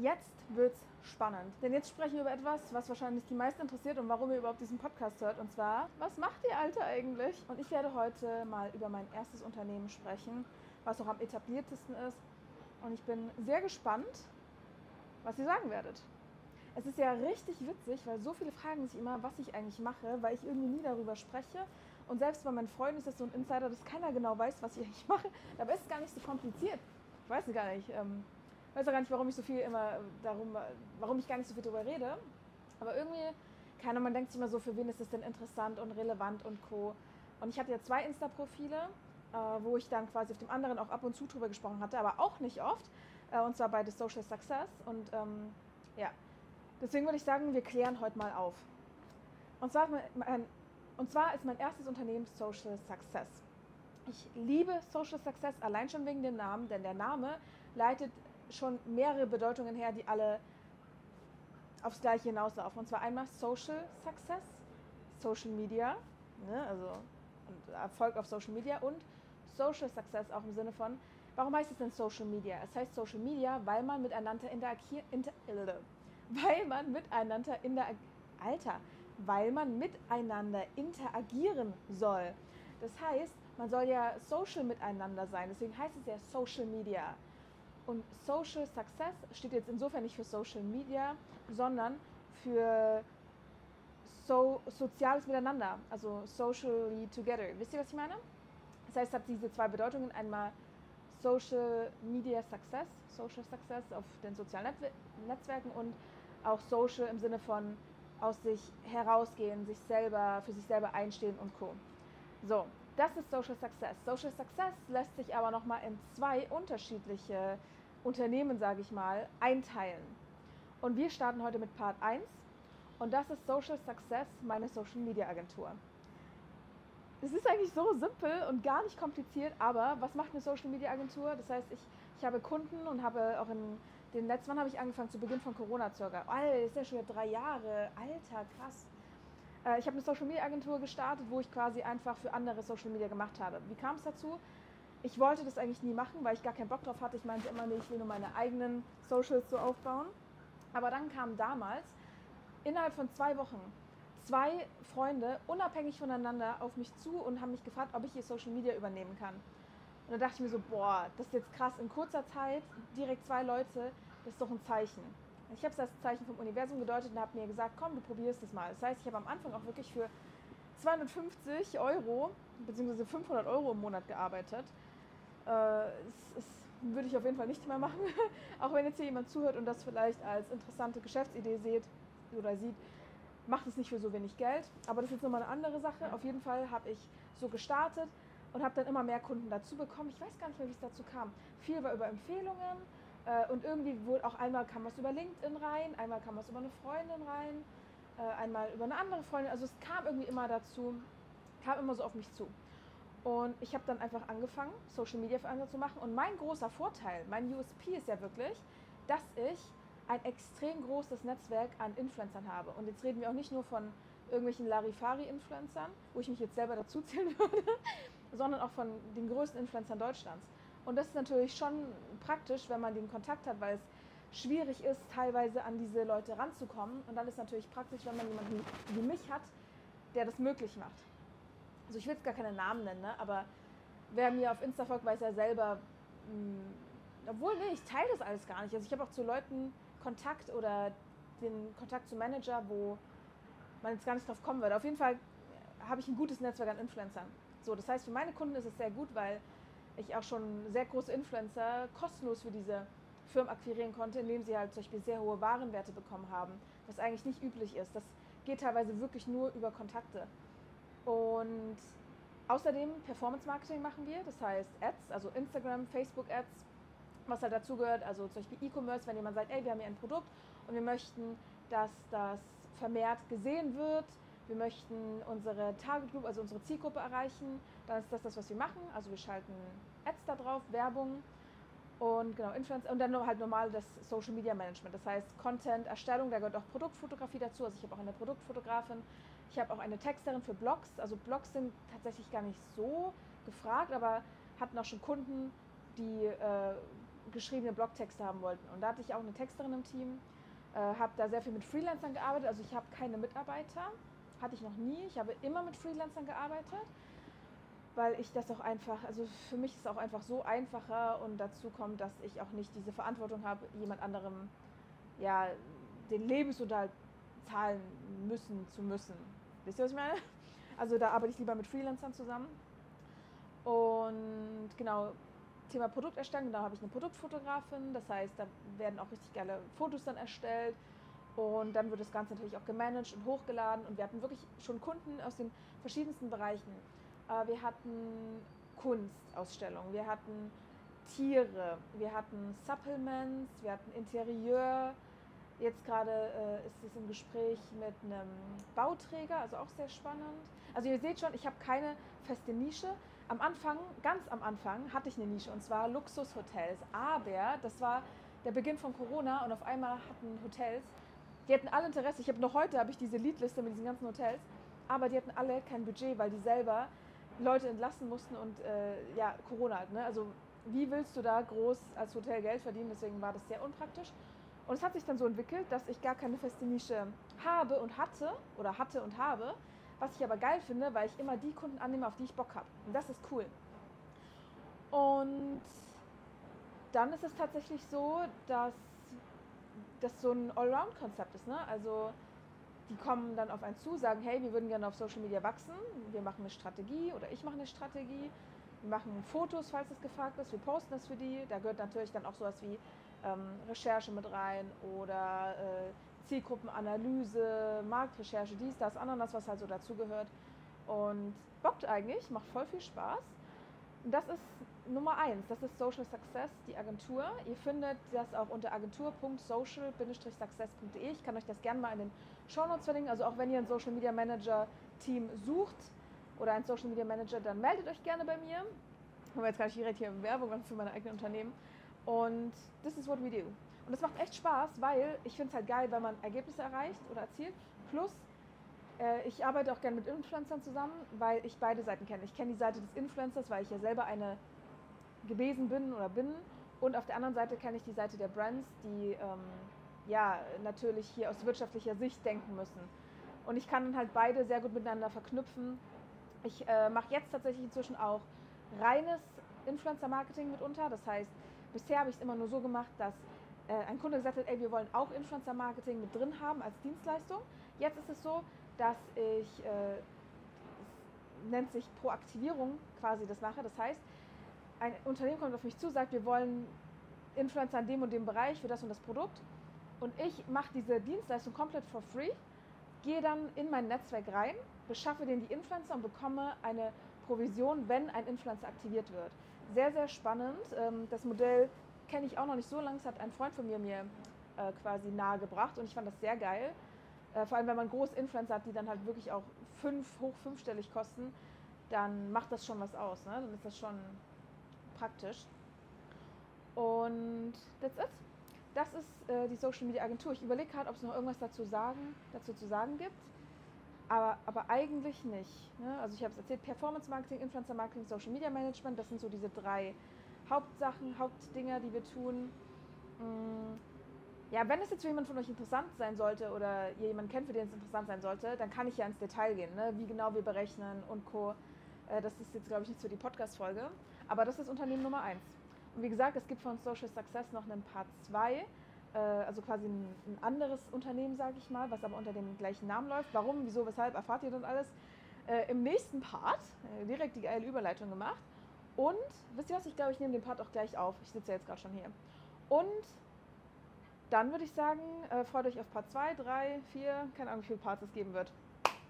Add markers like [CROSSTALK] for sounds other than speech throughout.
Jetzt wird's spannend. Denn jetzt sprechen wir über etwas, was wahrscheinlich die meisten interessiert und warum ihr überhaupt diesen Podcast hört. Und zwar, was macht ihr Alte eigentlich? Und ich werde heute mal über mein erstes Unternehmen sprechen, was auch am etabliertesten ist. Und ich bin sehr gespannt, was ihr sagen werdet. Es ist ja richtig witzig, weil so viele fragen sich immer, was ich eigentlich mache, weil ich irgendwie nie darüber spreche. Und selbst bei meinen Freunden ist das so ein Insider, dass keiner genau weiß, was ich eigentlich mache. Dabei ist es gar nicht so kompliziert. Ich weiß es gar nicht. Ähm, weiß auch gar nicht, warum ich so viel immer darum, warum ich gar nicht so viel darüber rede. Aber irgendwie, keiner, man denkt sich immer so, für wen ist das denn interessant und relevant und co. Und ich hatte ja zwei Insta-Profile, äh, wo ich dann quasi auf dem anderen auch ab und zu drüber gesprochen hatte, aber auch nicht oft. Äh, und zwar bei The Social Success. Und ähm, ja, deswegen würde ich sagen, wir klären heute mal auf. Und zwar, mein, und zwar ist mein erstes Unternehmen Social Success. Ich liebe Social Success allein schon wegen dem Namen, denn der Name leitet schon mehrere Bedeutungen her, die alle aufs Gleiche hinauslaufen. Und zwar einmal Social Success, Social Media, ne, also Erfolg auf Social Media und Social Success auch im Sinne von, warum heißt es denn Social Media? Es heißt Social Media, weil man miteinander interagiert, inter, weil man miteinander in der, Alter, weil man miteinander interagieren soll. Das heißt, man soll ja social miteinander sein, deswegen heißt es ja Social Media. Und Social Success steht jetzt insofern nicht für Social Media, sondern für so, soziales Miteinander, also socially together. Wisst ihr, was ich meine? Das heißt, es hat diese zwei Bedeutungen. Einmal Social Media Success, Social Success auf den sozialen Netzwerken und auch Social im Sinne von aus sich herausgehen, sich selber, für sich selber einstehen und Co. So, das ist Social Success. Social Success lässt sich aber nochmal in zwei unterschiedliche Unternehmen, sage ich mal, einteilen. Und wir starten heute mit Part 1 und das ist Social Success, meine Social Media Agentur. Es ist eigentlich so simpel und gar nicht kompliziert, aber was macht eine Social Media Agentur? Das heißt, ich, ich habe Kunden und habe auch in den letzten, wann habe ich angefangen? Zu Beginn von Corona circa. Alter, das ist ja schon wieder drei Jahre. Alter, krass. Äh, ich habe eine Social Media Agentur gestartet, wo ich quasi einfach für andere Social Media gemacht habe. Wie kam es dazu? Ich wollte das eigentlich nie machen, weil ich gar keinen Bock drauf hatte. Ich meinte immer, nee, ich will nur meine eigenen Socials so aufbauen. Aber dann kamen damals innerhalb von zwei Wochen zwei Freunde unabhängig voneinander auf mich zu und haben mich gefragt, ob ich ihr Social Media übernehmen kann. Und da dachte ich mir so, boah, das ist jetzt krass. In kurzer Zeit direkt zwei Leute, das ist doch ein Zeichen. Ich habe es als Zeichen vom Universum gedeutet und habe mir gesagt, komm, du probierst es mal. Das heißt, ich habe am Anfang auch wirklich für 250 Euro bzw. 500 Euro im Monat gearbeitet äh, es, es würde ich auf jeden Fall nicht mehr machen. [LAUGHS] auch wenn jetzt hier jemand zuhört und das vielleicht als interessante Geschäftsidee sieht oder sieht, macht es nicht für so wenig Geld. Aber das ist jetzt nochmal eine andere Sache. Auf jeden Fall habe ich so gestartet und habe dann immer mehr Kunden dazu bekommen. Ich weiß gar nicht mehr, wie es dazu kam. Viel war über Empfehlungen äh, und irgendwie wurde auch einmal kam was über LinkedIn rein, einmal kam was über eine Freundin rein, äh, einmal über eine andere Freundin. Also es kam irgendwie immer dazu, kam immer so auf mich zu. Und ich habe dann einfach angefangen, Social Media für andere zu machen. Und mein großer Vorteil, mein USP ist ja wirklich, dass ich ein extrem großes Netzwerk an Influencern habe. Und jetzt reden wir auch nicht nur von irgendwelchen Larifari-Influencern, wo ich mich jetzt selber dazu zählen [LAUGHS] würde, sondern auch von den größten Influencern Deutschlands. Und das ist natürlich schon praktisch, wenn man den Kontakt hat, weil es schwierig ist, teilweise an diese Leute ranzukommen. Und dann ist es natürlich praktisch, wenn man jemanden wie mich hat, der das möglich macht also ich will jetzt gar keine Namen nennen, ne? aber wer mir auf Insta folgt, weiß ja selber, mh, hm, obwohl, nee, ich teile das alles gar nicht. Also ich habe auch zu Leuten Kontakt oder den Kontakt zu Manager, wo man jetzt gar nicht drauf kommen würde. Auf jeden Fall habe ich ein gutes Netzwerk an Influencern. So, das heißt, für meine Kunden ist es sehr gut, weil ich auch schon sehr große Influencer kostenlos für diese Firmen akquirieren konnte, indem sie halt zum Beispiel sehr hohe Warenwerte bekommen haben, was eigentlich nicht üblich ist. Das geht teilweise wirklich nur über Kontakte. Und außerdem Performance Marketing machen wir, das heißt Ads, also Instagram, Facebook Ads, was halt dazu gehört, also zum Beispiel E-Commerce, wenn jemand sagt, ey, wir haben hier ein Produkt und wir möchten, dass das vermehrt gesehen wird, wir möchten unsere Target Group, also unsere Zielgruppe erreichen, dann ist das das, was wir machen. Also wir schalten Ads da drauf, Werbung und genau Influencer und dann halt normal das Social Media Management. Das heißt Content Erstellung, da gehört auch Produktfotografie dazu. Also ich habe auch eine Produktfotografin, ich habe auch eine Texterin für Blogs. Also Blogs sind tatsächlich gar nicht so gefragt, aber hatten auch schon Kunden, die äh, geschriebene Blogtexte haben wollten. Und da hatte ich auch eine Texterin im Team, äh, habe da sehr viel mit Freelancern gearbeitet. Also ich habe keine Mitarbeiter, hatte ich noch nie. Ich habe immer mit Freelancern gearbeitet, weil ich das auch einfach, also für mich ist es auch einfach so einfacher und dazu kommt, dass ich auch nicht diese Verantwortung habe, jemand anderem ja, den Lebensunterhalt zahlen müssen zu müssen. Wisst ihr, was ich meine? Also da arbeite ich lieber mit Freelancern zusammen. Und genau, Thema Produkterstellung, da habe ich eine Produktfotografin, das heißt, da werden auch richtig geile Fotos dann erstellt und dann wird das Ganze natürlich auch gemanagt und hochgeladen und wir hatten wirklich schon Kunden aus den verschiedensten Bereichen. Äh, wir hatten Kunstausstellungen, wir hatten Tiere, wir hatten Supplements, wir hatten Interieur. Jetzt gerade äh, ist es im Gespräch mit einem Bauträger, also auch sehr spannend. Also ihr seht schon, ich habe keine feste Nische, am Anfang, ganz am Anfang, hatte ich eine Nische und zwar Luxushotels. Aber das war der Beginn von Corona und auf einmal hatten Hotels, die hatten alle Interesse. Ich habe noch heute habe ich diese Leadliste mit diesen ganzen Hotels, aber die hatten alle kein Budget, weil die selber Leute entlassen mussten und äh, ja Corona halt. Ne? Also wie willst du da groß als Hotel Geld verdienen? Deswegen war das sehr unpraktisch. Und es hat sich dann so entwickelt, dass ich gar keine feste Nische habe und hatte oder hatte und habe was ich aber geil finde, weil ich immer die Kunden annehme, auf die ich Bock habe. Und das ist cool. Und dann ist es tatsächlich so, dass das so ein Allround-Konzept ist. Ne? Also die kommen dann auf einen zu, sagen, hey, wir würden gerne auf Social Media wachsen, wir machen eine Strategie oder ich mache eine Strategie, wir machen Fotos, falls es gefragt ist, wir posten das für die. Da gehört natürlich dann auch sowas wie ähm, Recherche mit rein oder äh, Zielgruppenanalyse, Marktrecherche, dies, das, Ananas, was halt so dazugehört. Und bockt eigentlich, macht voll viel Spaß. Und das ist Nummer eins, das ist Social Success, die Agentur. Ihr findet das auch unter agentur.social-success.de. Ich kann euch das gerne mal in den Show Notes verlinken. Also auch wenn ihr ein Social Media Manager Team sucht oder ein Social Media Manager, dann meldet euch gerne bei mir. Haben wir jetzt gar nicht direkt hier Werbung für meine eigenen Unternehmen. Und this is what we do. Und es macht echt Spaß, weil ich finde es halt geil, wenn man Ergebnisse erreicht oder erzielt. Plus, äh, ich arbeite auch gerne mit Influencern zusammen, weil ich beide Seiten kenne. Ich kenne die Seite des Influencers, weil ich ja selber eine gewesen bin oder bin. Und auf der anderen Seite kenne ich die Seite der Brands, die ähm, ja natürlich hier aus wirtschaftlicher Sicht denken müssen. Und ich kann dann halt beide sehr gut miteinander verknüpfen. Ich äh, mache jetzt tatsächlich inzwischen auch reines Influencer-Marketing mitunter. Das heißt, bisher habe ich es immer nur so gemacht, dass äh, ein Kunde gesagt hat, ey, wir wollen auch Influencer-Marketing mit drin haben als Dienstleistung. Jetzt ist es so, dass ich, äh, nennt sich Proaktivierung quasi das mache. Das heißt, ein Unternehmen kommt auf mich zu, sagt, wir wollen Influencer in dem und dem Bereich für das und das Produkt. Und ich mache diese Dienstleistung komplett for free, gehe dann in mein Netzwerk rein, beschaffe denen die Influencer und bekomme eine Provision, wenn ein Influencer aktiviert wird. Sehr, sehr spannend. Ähm, das Modell kenne ich auch noch nicht so lange. Das hat ein Freund von mir mir äh, quasi nahegebracht und ich fand das sehr geil. Äh, vor allem, wenn man große Influencer hat, die dann halt wirklich auch fünf, hoch fünfstellig kosten, dann macht das schon was aus. Ne? Dann ist das schon praktisch. Und that's it. Das ist äh, die Social Media Agentur. Ich überlege gerade, ob es noch irgendwas dazu, sagen, dazu zu sagen gibt. Aber, aber eigentlich nicht. Ne? Also ich habe es erzählt, Performance Marketing, Influencer Marketing, Social Media Management, das sind so diese drei Hauptsachen, Hauptdinger, die wir tun. Mm, ja, wenn es jetzt für jemanden von euch interessant sein sollte oder ihr jemanden kennt, für den es interessant sein sollte, dann kann ich ja ins Detail gehen, ne? wie genau wir berechnen und Co. Äh, das ist jetzt, glaube ich, nicht für die Podcast-Folge. Aber das ist Unternehmen Nummer eins. Und wie gesagt, es gibt von Social Success noch einen Part 2, äh, also quasi ein, ein anderes Unternehmen, sage ich mal, was aber unter dem gleichen Namen läuft. Warum, wieso, weshalb, erfahrt ihr dann alles äh, im nächsten Part. direkt die geile Überleitung gemacht. Und, wisst ihr was, ich glaube, ich nehme den Part auch gleich auf. Ich sitze ja jetzt gerade schon hier. Und dann würde ich sagen, äh, freut euch auf Part 2, 3, 4, keine Ahnung, wie viele Parts es geben wird.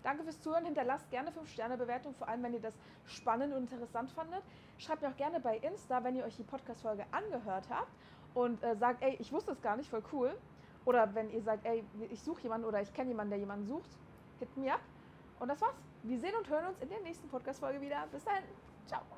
Danke fürs Zuhören. Hinterlasst gerne 5-Sterne-Bewertung, vor allem wenn ihr das spannend und interessant fandet. Schreibt mir auch gerne bei Insta, wenn ihr euch die Podcast-Folge angehört habt und äh, sagt, ey, ich wusste es gar nicht, voll cool. Oder wenn ihr sagt, ey, ich suche jemanden oder ich kenne jemanden, der jemanden sucht, hit me up. Und das war's. Wir sehen und hören uns in der nächsten Podcast-Folge wieder. Bis dahin. Ciao.